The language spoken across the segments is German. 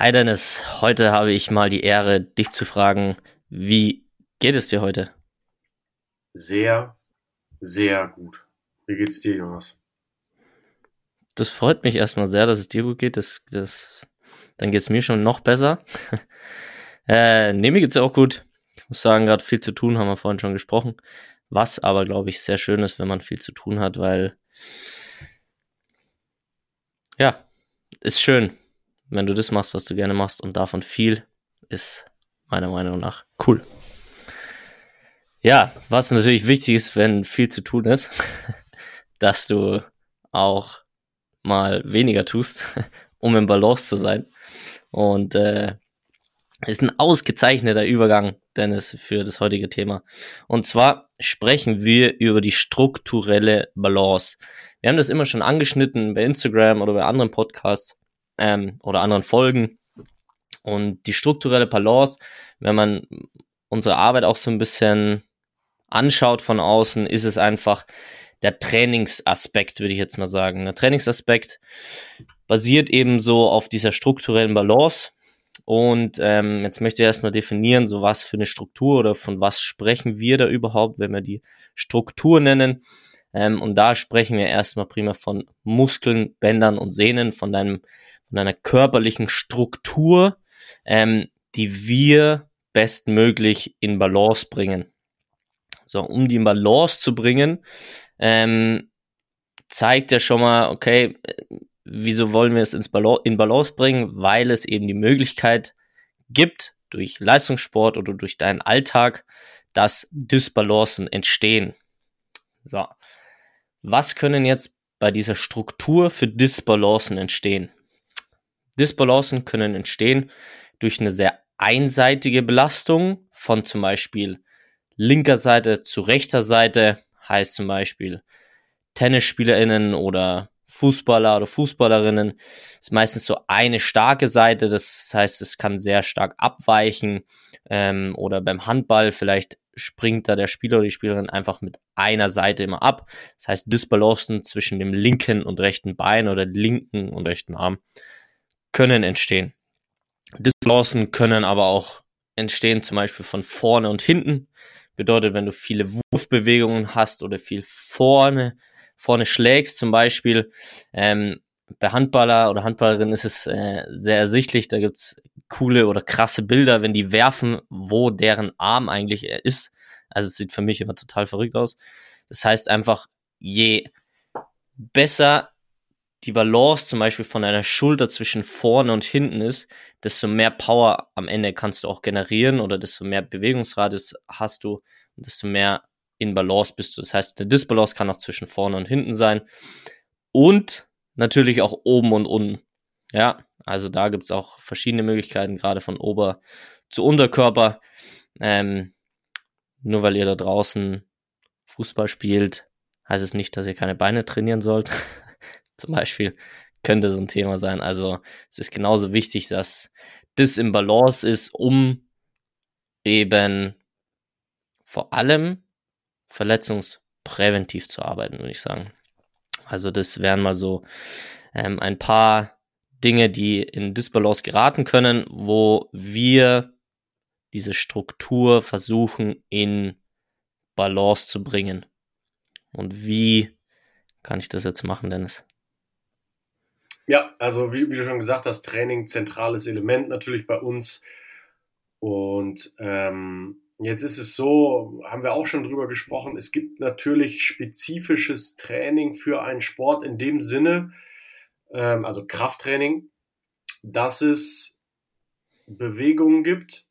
Hi Dennis, heute habe ich mal die Ehre, dich zu fragen, wie geht es dir heute? Sehr, sehr gut. Wie geht's dir, Jonas? Das freut mich erstmal sehr, dass es dir gut geht. Das, das, dann geht's mir schon noch besser. äh, nee, mir geht's auch gut. Ich muss sagen, gerade viel zu tun, haben wir vorhin schon gesprochen. Was aber, glaube ich, sehr schön ist, wenn man viel zu tun hat, weil ja, ist schön wenn du das machst, was du gerne machst und davon viel, ist meiner Meinung nach cool. Ja, was natürlich wichtig ist, wenn viel zu tun ist, dass du auch mal weniger tust, um im Balance zu sein. Und äh, ist ein ausgezeichneter Übergang, Dennis, für das heutige Thema. Und zwar sprechen wir über die strukturelle Balance. Wir haben das immer schon angeschnitten bei Instagram oder bei anderen Podcasts ähm, oder anderen Folgen. Und die strukturelle Balance, wenn man unsere Arbeit auch so ein bisschen anschaut von außen, ist es einfach der Trainingsaspekt, würde ich jetzt mal sagen. Der Trainingsaspekt basiert eben so auf dieser strukturellen Balance. Und ähm, jetzt möchte ich erstmal definieren, so was für eine Struktur oder von was sprechen wir da überhaupt, wenn wir die Struktur nennen. Ähm, und da sprechen wir erstmal prima von Muskeln, Bändern und Sehnen, von deinem von einer körperlichen Struktur, ähm, die wir bestmöglich in Balance bringen. So, um die in Balance zu bringen, ähm, zeigt er schon mal, okay, wieso wollen wir es ins Balance, in Balance bringen? Weil es eben die Möglichkeit gibt, durch Leistungssport oder durch deinen Alltag, dass Dysbalancen entstehen. So. Was können jetzt bei dieser Struktur für Dysbalancen entstehen? Disbalancen können entstehen durch eine sehr einseitige Belastung von zum Beispiel linker Seite zu rechter Seite, heißt zum Beispiel TennisspielerInnen oder Fußballer oder Fußballerinnen ist meistens so eine starke Seite, das heißt, es kann sehr stark abweichen ähm, oder beim Handball vielleicht springt da der Spieler oder die Spielerin einfach mit einer Seite immer ab. Das heißt, Disbalancen zwischen dem linken und rechten Bein oder linken und rechten Arm können entstehen. Disbalancen können aber auch entstehen, zum Beispiel von vorne und hinten. Bedeutet, wenn du viele Wurfbewegungen hast oder viel vorne, vorne schlägst, zum Beispiel, ähm, bei Handballer oder Handballerin ist es äh, sehr ersichtlich, da gibt's coole oder krasse Bilder, wenn die werfen, wo deren Arm eigentlich ist. Also es sieht für mich immer total verrückt aus. Das heißt einfach, je besser die Balance zum Beispiel von einer Schulter zwischen vorne und hinten ist, desto mehr Power am Ende kannst du auch generieren oder desto mehr Bewegungsradius hast du und desto mehr in Balance bist du. Das heißt, der Disbalance kann auch zwischen vorne und hinten sein und natürlich auch oben und unten. Ja, also da gibt's auch verschiedene Möglichkeiten, gerade von Ober zu Unterkörper. Ähm, nur weil ihr da draußen Fußball spielt, heißt es nicht, dass ihr keine Beine trainieren sollt. zum Beispiel könnte so ein Thema sein. Also es ist genauso wichtig, dass das im Balance ist, um eben vor allem verletzungspräventiv zu arbeiten, würde ich sagen. Also das wären mal so ähm, ein paar Dinge, die in Disbalance geraten können, wo wir diese Struktur versuchen in Balance zu bringen. Und wie kann ich das jetzt machen, Dennis? Ja, also wie, wie, du schon gesagt hast, Training zentrales Element natürlich bei uns. Und ähm, jetzt ist es so, haben wir auch schon drüber gesprochen, es gibt natürlich spezifisches Training für einen Sport in dem Sinne, ähm, also Krafttraining, dass es Bewegungen gibt,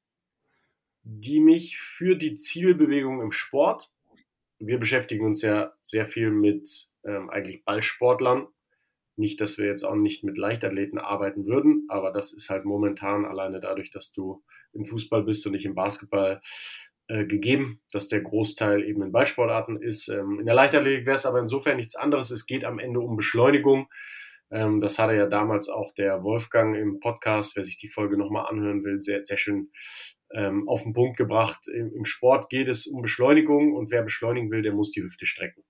die mich für die Zielbewegung im Sport, wir beschäftigen uns ja sehr viel mit ähm, eigentlich Ballsportlern, nicht, dass wir jetzt auch nicht mit Leichtathleten arbeiten würden, aber das ist halt momentan alleine dadurch, dass du im Fußball bist und nicht im Basketball äh, gegeben, dass der Großteil eben in Ballsportarten ist. Ähm, in der Leichtathletik wäre es aber insofern nichts anderes. Es geht am Ende um Beschleunigung. Ähm, das hatte ja damals auch der Wolfgang im Podcast, wer sich die Folge nochmal anhören will, sehr, sehr schön ähm, auf den Punkt gebracht. Im, Im Sport geht es um Beschleunigung und wer beschleunigen will, der muss die Hüfte strecken.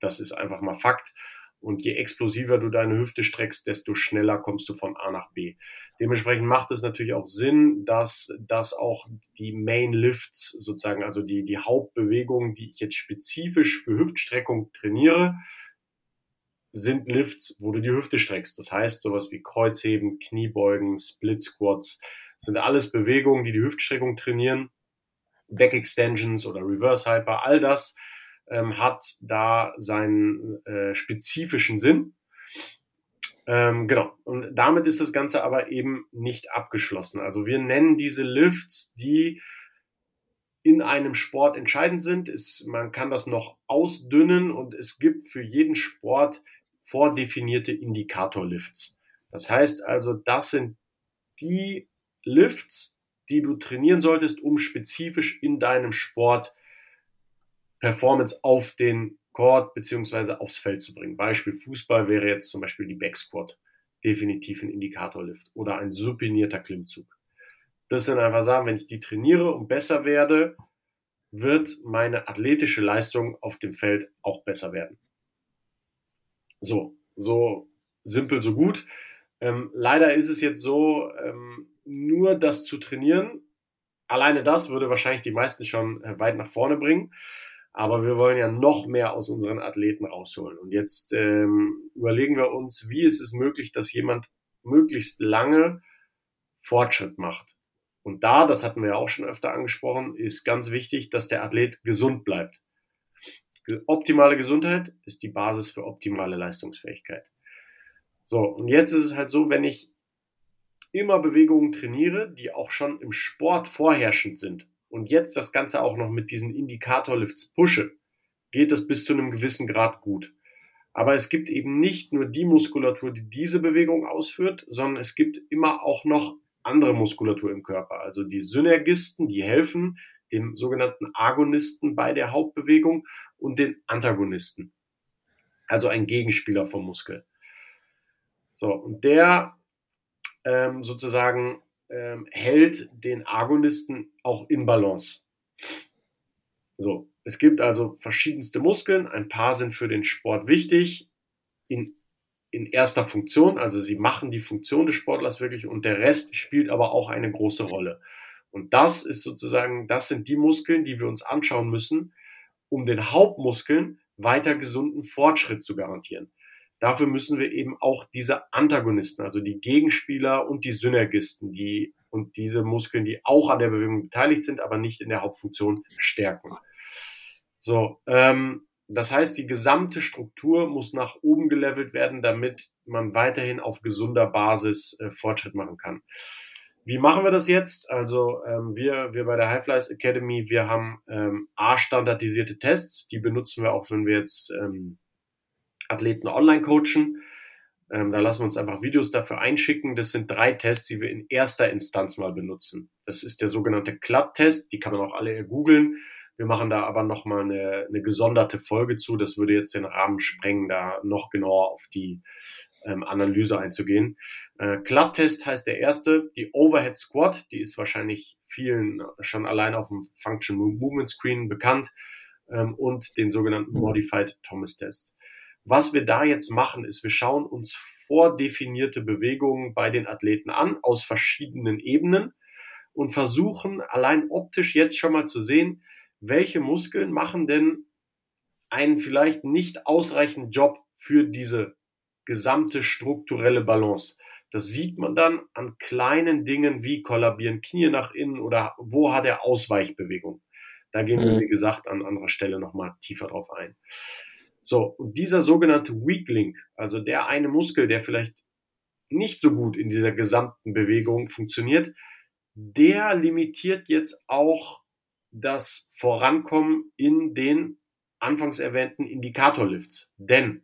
Das ist einfach mal Fakt. Und je explosiver du deine Hüfte streckst, desto schneller kommst du von A nach B. Dementsprechend macht es natürlich auch Sinn, dass, dass auch die Main Lifts sozusagen, also die, die Hauptbewegungen, die ich jetzt spezifisch für Hüftstreckung trainiere, sind Lifts, wo du die Hüfte streckst. Das heißt, sowas wie Kreuzheben, Kniebeugen, Split Squats, sind alles Bewegungen, die die Hüftstreckung trainieren. Back Extensions oder Reverse Hyper, all das ähm, hat da seinen äh, spezifischen Sinn. Ähm, genau. Und damit ist das Ganze aber eben nicht abgeschlossen. Also wir nennen diese Lifts, die in einem Sport entscheidend sind. Ist, man kann das noch ausdünnen und es gibt für jeden Sport vordefinierte Indikatorlifts. Das heißt also, das sind die Lifts, die du trainieren solltest, um spezifisch in deinem Sport Performance auf den Court beziehungsweise aufs Feld zu bringen. Beispiel Fußball wäre jetzt zum Beispiel die Backsquat. Definitiv ein Indikatorlift oder ein supinierter Klimmzug. Das sind einfach Sachen, wenn ich die trainiere und besser werde, wird meine athletische Leistung auf dem Feld auch besser werden. So, so simpel, so gut. Ähm, leider ist es jetzt so, ähm, nur das zu trainieren, alleine das würde wahrscheinlich die meisten schon äh, weit nach vorne bringen. Aber wir wollen ja noch mehr aus unseren Athleten rausholen. Und jetzt ähm, überlegen wir uns, wie ist es möglich, dass jemand möglichst lange Fortschritt macht. Und da, das hatten wir ja auch schon öfter angesprochen, ist ganz wichtig, dass der Athlet gesund bleibt. Optimale Gesundheit ist die Basis für optimale Leistungsfähigkeit. So, und jetzt ist es halt so, wenn ich immer Bewegungen trainiere, die auch schon im Sport vorherrschend sind, und jetzt das Ganze auch noch mit diesen Indikatorlifts pushe, geht das bis zu einem gewissen Grad gut. Aber es gibt eben nicht nur die Muskulatur, die diese Bewegung ausführt, sondern es gibt immer auch noch andere Muskulatur im Körper. Also die Synergisten, die helfen, dem sogenannten Agonisten bei der Hauptbewegung und den Antagonisten. Also ein Gegenspieler vom Muskel. So, und der ähm, sozusagen ähm, hält den Agonisten auch in Balance. So, es gibt also verschiedenste Muskeln. Ein paar sind für den Sport wichtig in, in erster Funktion. Also sie machen die Funktion des Sportlers wirklich und der Rest spielt aber auch eine große Rolle. Und das ist sozusagen, das sind die Muskeln, die wir uns anschauen müssen, um den Hauptmuskeln weiter gesunden Fortschritt zu garantieren. Dafür müssen wir eben auch diese Antagonisten, also die Gegenspieler und die Synergisten, die und diese Muskeln, die auch an der Bewegung beteiligt sind, aber nicht in der Hauptfunktion stärken. So, ähm, das heißt, die gesamte Struktur muss nach oben gelevelt werden, damit man weiterhin auf gesunder Basis äh, Fortschritt machen kann. Wie machen wir das jetzt? Also ähm, wir, wir bei der High Flies Academy, wir haben ähm, A-standardisierte Tests, die benutzen wir auch, wenn wir jetzt ähm, Athleten online coachen. Ähm, da lassen wir uns einfach Videos dafür einschicken. Das sind drei Tests, die wir in erster Instanz mal benutzen. Das ist der sogenannte Club-Test. Die kann man auch alle googeln. Wir machen da aber nochmal eine, eine gesonderte Folge zu. Das würde jetzt den Rahmen sprengen, da noch genauer auf die ähm, Analyse einzugehen. Äh, Club-Test heißt der erste. Die Overhead Squat, die ist wahrscheinlich vielen schon allein auf dem Function Movement Screen bekannt. Ähm, und den sogenannten Modified Thomas Test. Was wir da jetzt machen, ist, wir schauen uns vordefinierte Bewegungen bei den Athleten an aus verschiedenen Ebenen und versuchen allein optisch jetzt schon mal zu sehen, welche Muskeln machen denn einen vielleicht nicht ausreichenden Job für diese gesamte strukturelle Balance. Das sieht man dann an kleinen Dingen wie kollabieren Knie nach innen oder wo hat er Ausweichbewegung. Da gehen wir, mhm. wie gesagt, an anderer Stelle nochmal tiefer drauf ein. So, und dieser sogenannte Weak Link, also der eine Muskel, der vielleicht nicht so gut in dieser gesamten Bewegung funktioniert, der limitiert jetzt auch das Vorankommen in den anfangs erwähnten Indikatorlifts. Denn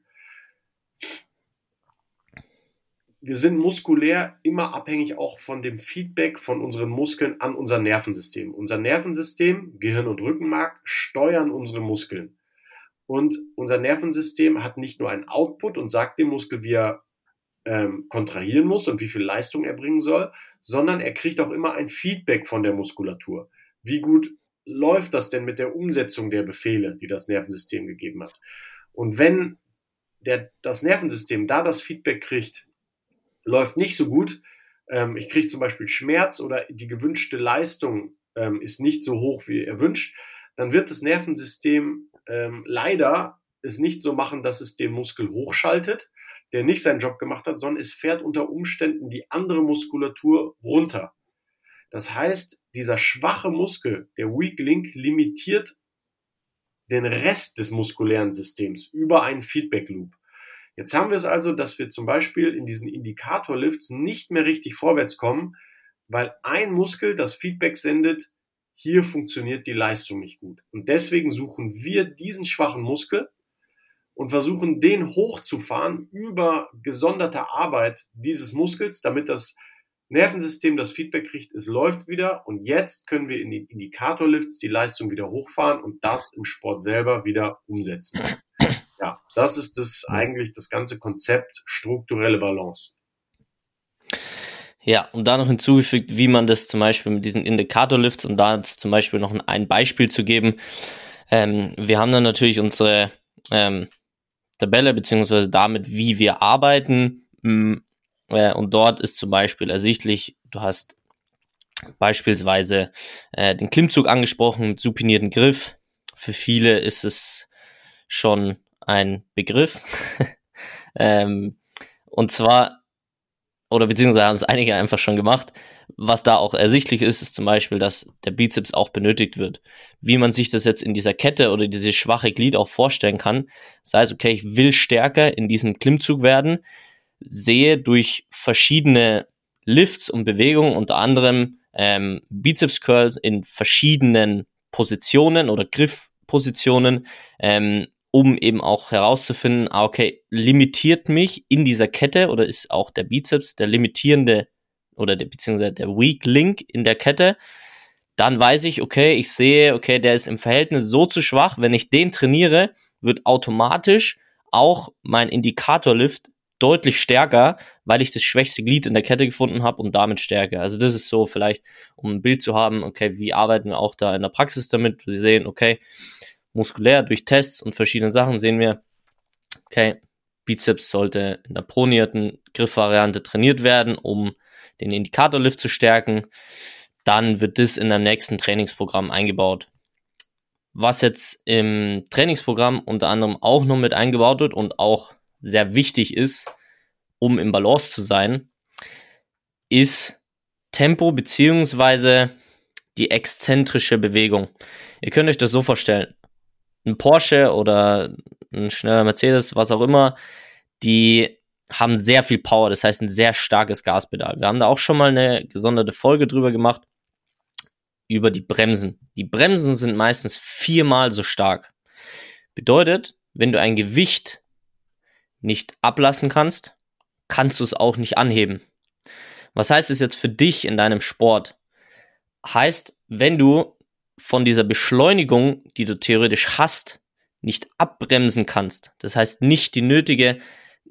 wir sind muskulär immer abhängig auch von dem Feedback von unseren Muskeln an unser Nervensystem. Unser Nervensystem, Gehirn und Rückenmark steuern unsere Muskeln. Und unser Nervensystem hat nicht nur einen Output und sagt dem Muskel, wie er ähm, kontrahieren muss und wie viel Leistung er bringen soll, sondern er kriegt auch immer ein Feedback von der Muskulatur. Wie gut läuft das denn mit der Umsetzung der Befehle, die das Nervensystem gegeben hat? Und wenn der, das Nervensystem da das Feedback kriegt, läuft nicht so gut, ähm, ich kriege zum Beispiel Schmerz oder die gewünschte Leistung ähm, ist nicht so hoch wie erwünscht, dann wird das Nervensystem ähm, leider es nicht so machen, dass es den Muskel hochschaltet, der nicht seinen Job gemacht hat, sondern es fährt unter Umständen die andere Muskulatur runter. Das heißt, dieser schwache Muskel, der Weak Link, limitiert den Rest des muskulären Systems über einen Feedback Loop. Jetzt haben wir es also, dass wir zum Beispiel in diesen Indikatorlifts nicht mehr richtig vorwärts kommen, weil ein Muskel das Feedback sendet, hier funktioniert die Leistung nicht gut. Und deswegen suchen wir diesen schwachen Muskel und versuchen den hochzufahren über gesonderte Arbeit dieses Muskels, damit das Nervensystem das Feedback kriegt, es läuft wieder und jetzt können wir in den Indikatorlifts die Leistung wieder hochfahren und das im Sport selber wieder umsetzen. Ja, das ist das eigentlich das ganze Konzept strukturelle Balance. Ja, und da noch hinzugefügt, wie man das zum Beispiel mit diesen Indikatorlifts und da zum Beispiel noch ein Beispiel zu geben. Ähm, wir haben dann natürlich unsere ähm, Tabelle beziehungsweise damit, wie wir arbeiten. Mm, äh, und dort ist zum Beispiel ersichtlich, du hast beispielsweise äh, den Klimmzug angesprochen mit supinierten Griff. Für viele ist es schon ein Begriff. ähm, und zwar, oder beziehungsweise haben es einige einfach schon gemacht. Was da auch ersichtlich ist, ist zum Beispiel, dass der Bizeps auch benötigt wird. Wie man sich das jetzt in dieser Kette oder dieses schwache Glied auch vorstellen kann. Das heißt, okay, ich will stärker in diesem Klimmzug werden, sehe durch verschiedene Lifts und Bewegungen, unter anderem ähm, Bizeps Curls in verschiedenen Positionen oder Griffpositionen, ähm, um eben auch herauszufinden, ah, okay, limitiert mich in dieser Kette oder ist auch der Bizeps der limitierende oder der, beziehungsweise der Weak Link in der Kette, dann weiß ich, okay, ich sehe, okay, der ist im Verhältnis so zu schwach, wenn ich den trainiere, wird automatisch auch mein Indikatorlift deutlich stärker, weil ich das schwächste Glied in der Kette gefunden habe und damit stärker. Also das ist so vielleicht, um ein Bild zu haben, okay, wie arbeiten wir auch da in der Praxis damit? Sie sehen, okay, muskulär durch Tests und verschiedene Sachen sehen wir, okay, Bizeps sollte in der pronierten Griffvariante trainiert werden, um den Indikatorlift zu stärken. Dann wird das in einem nächsten Trainingsprogramm eingebaut. Was jetzt im Trainingsprogramm unter anderem auch noch mit eingebaut wird und auch sehr wichtig ist, um im Balance zu sein, ist Tempo beziehungsweise die exzentrische Bewegung. Ihr könnt euch das so vorstellen ein Porsche oder ein schneller Mercedes, was auch immer, die haben sehr viel Power, das heißt ein sehr starkes Gaspedal. Wir haben da auch schon mal eine gesonderte Folge drüber gemacht, über die Bremsen. Die Bremsen sind meistens viermal so stark. Bedeutet, wenn du ein Gewicht nicht ablassen kannst, kannst du es auch nicht anheben. Was heißt es jetzt für dich in deinem Sport? Heißt, wenn du von dieser Beschleunigung, die du theoretisch hast, nicht abbremsen kannst. Das heißt, nicht die nötige,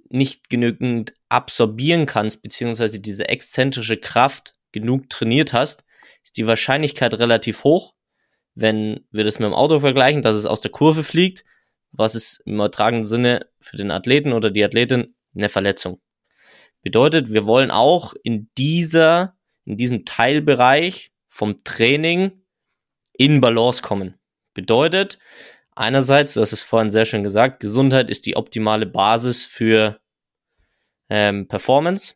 nicht genügend absorbieren kannst, beziehungsweise diese exzentrische Kraft genug trainiert hast, ist die Wahrscheinlichkeit relativ hoch, wenn wir das mit dem Auto vergleichen, dass es aus der Kurve fliegt, was ist im übertragenen Sinne für den Athleten oder die Athletin eine Verletzung. Bedeutet, wir wollen auch in dieser, in diesem Teilbereich vom Training in Balance kommen. Bedeutet, einerseits, du hast es vorhin sehr schön gesagt, Gesundheit ist die optimale Basis für ähm, Performance.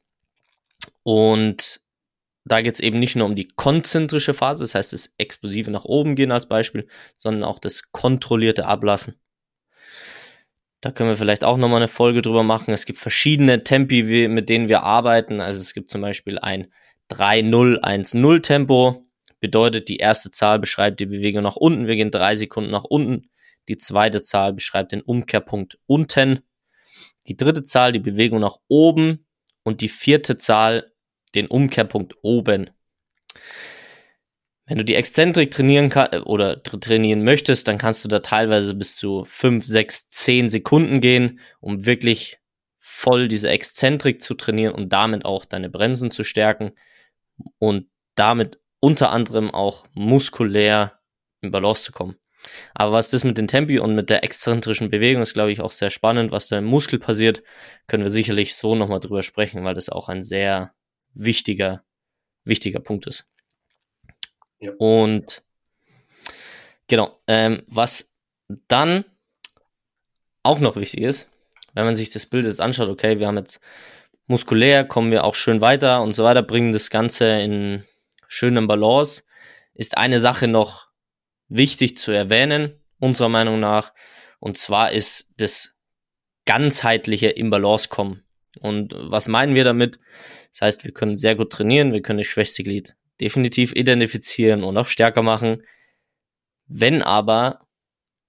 Und da geht es eben nicht nur um die konzentrische Phase, das heißt das explosive nach oben gehen als Beispiel, sondern auch das kontrollierte Ablassen. Da können wir vielleicht auch nochmal eine Folge drüber machen. Es gibt verschiedene Tempi, mit denen wir arbeiten. Also es gibt zum Beispiel ein 3-0-1-0 Tempo. Bedeutet, die erste Zahl beschreibt die Bewegung nach unten. Wir gehen drei Sekunden nach unten. Die zweite Zahl beschreibt den Umkehrpunkt unten. Die dritte Zahl die Bewegung nach oben. Und die vierte Zahl den Umkehrpunkt oben. Wenn du die Exzentrik trainieren kann, oder trainieren möchtest, dann kannst du da teilweise bis zu 5, 6, 10 Sekunden gehen, um wirklich voll diese Exzentrik zu trainieren und damit auch deine Bremsen zu stärken und damit unter anderem auch muskulär in Balance zu kommen. Aber was das mit den Tempi und mit der exzentrischen Bewegung ist, glaube ich, auch sehr spannend. Was da im Muskel passiert, können wir sicherlich so nochmal drüber sprechen, weil das auch ein sehr wichtiger, wichtiger Punkt ist. Ja. Und genau, ähm, was dann auch noch wichtig ist, wenn man sich das Bild jetzt anschaut, okay, wir haben jetzt muskulär, kommen wir auch schön weiter und so weiter, bringen das Ganze in schönem Balance, ist eine Sache noch wichtig zu erwähnen, unserer Meinung nach, und zwar ist das ganzheitliche im Balance kommen. Und was meinen wir damit? Das heißt, wir können sehr gut trainieren, wir können das schwächste Glied definitiv identifizieren und auch stärker machen. Wenn aber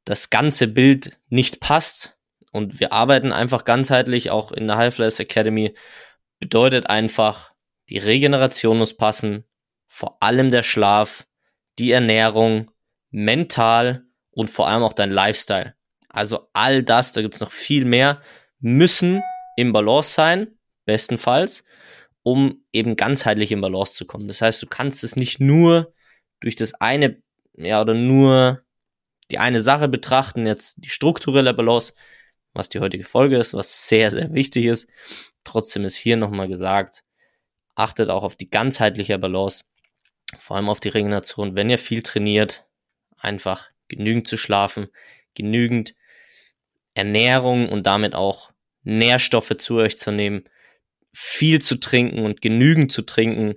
das ganze Bild nicht passt und wir arbeiten einfach ganzheitlich, auch in der High Flyers Academy, bedeutet einfach, die Regeneration muss passen, vor allem der Schlaf, die Ernährung, mental und vor allem auch dein Lifestyle. Also all das, da gibt's noch viel mehr, müssen im Balance sein, bestenfalls um eben ganzheitlich in Balance zu kommen. Das heißt, du kannst es nicht nur durch das eine, ja, oder nur die eine Sache betrachten, jetzt die strukturelle Balance, was die heutige Folge ist, was sehr, sehr wichtig ist. Trotzdem ist hier nochmal gesagt, achtet auch auf die ganzheitliche Balance, vor allem auf die Regeneration. Wenn ihr viel trainiert, einfach genügend zu schlafen, genügend Ernährung und damit auch Nährstoffe zu euch zu nehmen, viel zu trinken und genügend zu trinken,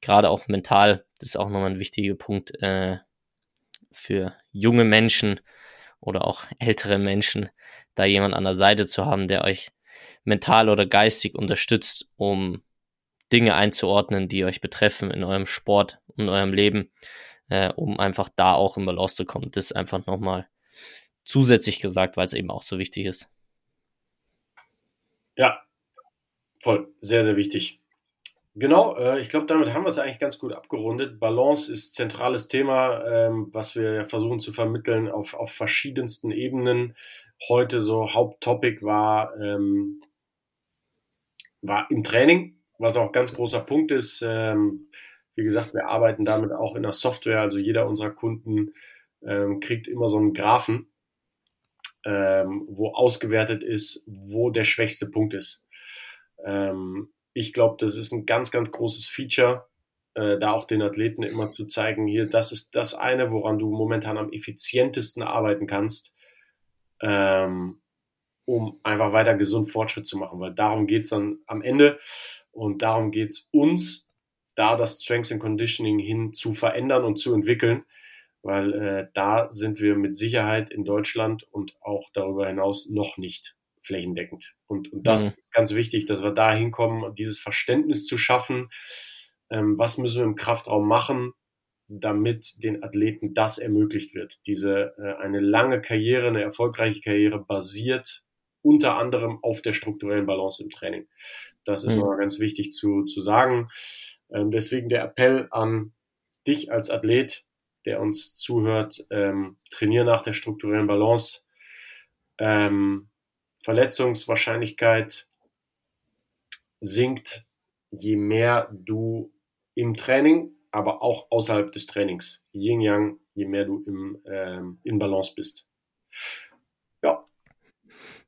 gerade auch mental, das ist auch nochmal ein wichtiger Punkt äh, für junge Menschen oder auch ältere Menschen, da jemand an der Seite zu haben, der euch mental oder geistig unterstützt, um Dinge einzuordnen, die euch betreffen in eurem Sport und eurem Leben, äh, um einfach da auch im Balance zu kommen. Das einfach nochmal zusätzlich gesagt, weil es eben auch so wichtig ist. Ja, Voll, sehr, sehr wichtig. Genau, äh, ich glaube, damit haben wir es eigentlich ganz gut abgerundet. Balance ist zentrales Thema, ähm, was wir versuchen zu vermitteln auf, auf verschiedensten Ebenen. Heute so Haupttopic war, ähm, war im Training, was auch ganz großer Punkt ist. Ähm, wie gesagt, wir arbeiten damit auch in der Software. Also jeder unserer Kunden ähm, kriegt immer so einen Graphen, ähm, wo ausgewertet ist, wo der schwächste Punkt ist. Ich glaube, das ist ein ganz, ganz großes Feature, äh, da auch den Athleten immer zu zeigen, hier, das ist das eine, woran du momentan am effizientesten arbeiten kannst, ähm, um einfach weiter gesund Fortschritt zu machen, weil darum geht's dann am Ende und darum geht's uns, da das Strength and Conditioning hin zu verändern und zu entwickeln, weil äh, da sind wir mit Sicherheit in Deutschland und auch darüber hinaus noch nicht flächendeckend. Und, und das mhm. ist ganz wichtig, dass wir da hinkommen, dieses Verständnis zu schaffen, ähm, was müssen wir im Kraftraum machen, damit den Athleten das ermöglicht wird. Diese äh, eine lange Karriere, eine erfolgreiche Karriere basiert unter anderem auf der strukturellen Balance im Training. Das ist mhm. nochmal ganz wichtig zu, zu sagen. Ähm, deswegen der Appell an dich als Athlet, der uns zuhört, ähm, trainier nach der strukturellen Balance. Ähm, Verletzungswahrscheinlichkeit sinkt, je mehr du im Training, aber auch außerhalb des Trainings, Yin Yang, je mehr du im, ähm, in Balance bist.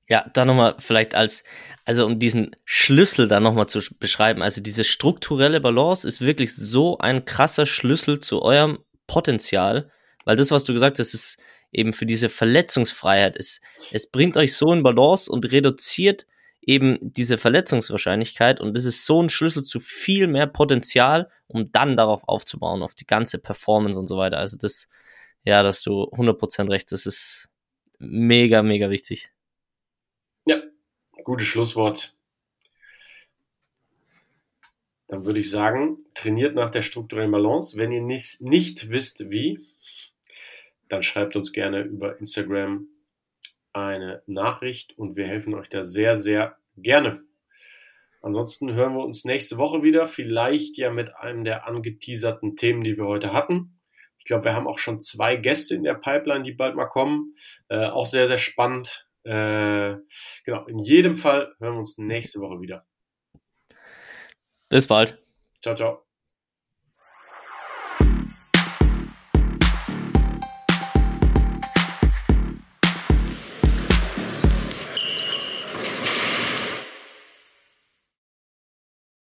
Ja. Da nochmal vielleicht als, also um diesen Schlüssel da nochmal zu beschreiben, also diese strukturelle Balance ist wirklich so ein krasser Schlüssel zu eurem Potenzial, weil das, was du gesagt hast, ist eben für diese Verletzungsfreiheit. Es, es bringt euch so in Balance und reduziert eben diese Verletzungswahrscheinlichkeit und das ist so ein Schlüssel zu viel mehr Potenzial, um dann darauf aufzubauen, auf die ganze Performance und so weiter. Also das, ja, dass du 100% recht, das ist mega, mega wichtig. Gutes Schlusswort. Dann würde ich sagen, trainiert nach der strukturellen Balance. Wenn ihr nicht, nicht wisst, wie, dann schreibt uns gerne über Instagram eine Nachricht und wir helfen euch da sehr, sehr gerne. Ansonsten hören wir uns nächste Woche wieder, vielleicht ja mit einem der angeteaserten Themen, die wir heute hatten. Ich glaube, wir haben auch schon zwei Gäste in der Pipeline, die bald mal kommen. Äh, auch sehr, sehr spannend. Äh, genau, in jedem Fall hören wir uns nächste Woche wieder. Bis bald. Ciao, ciao.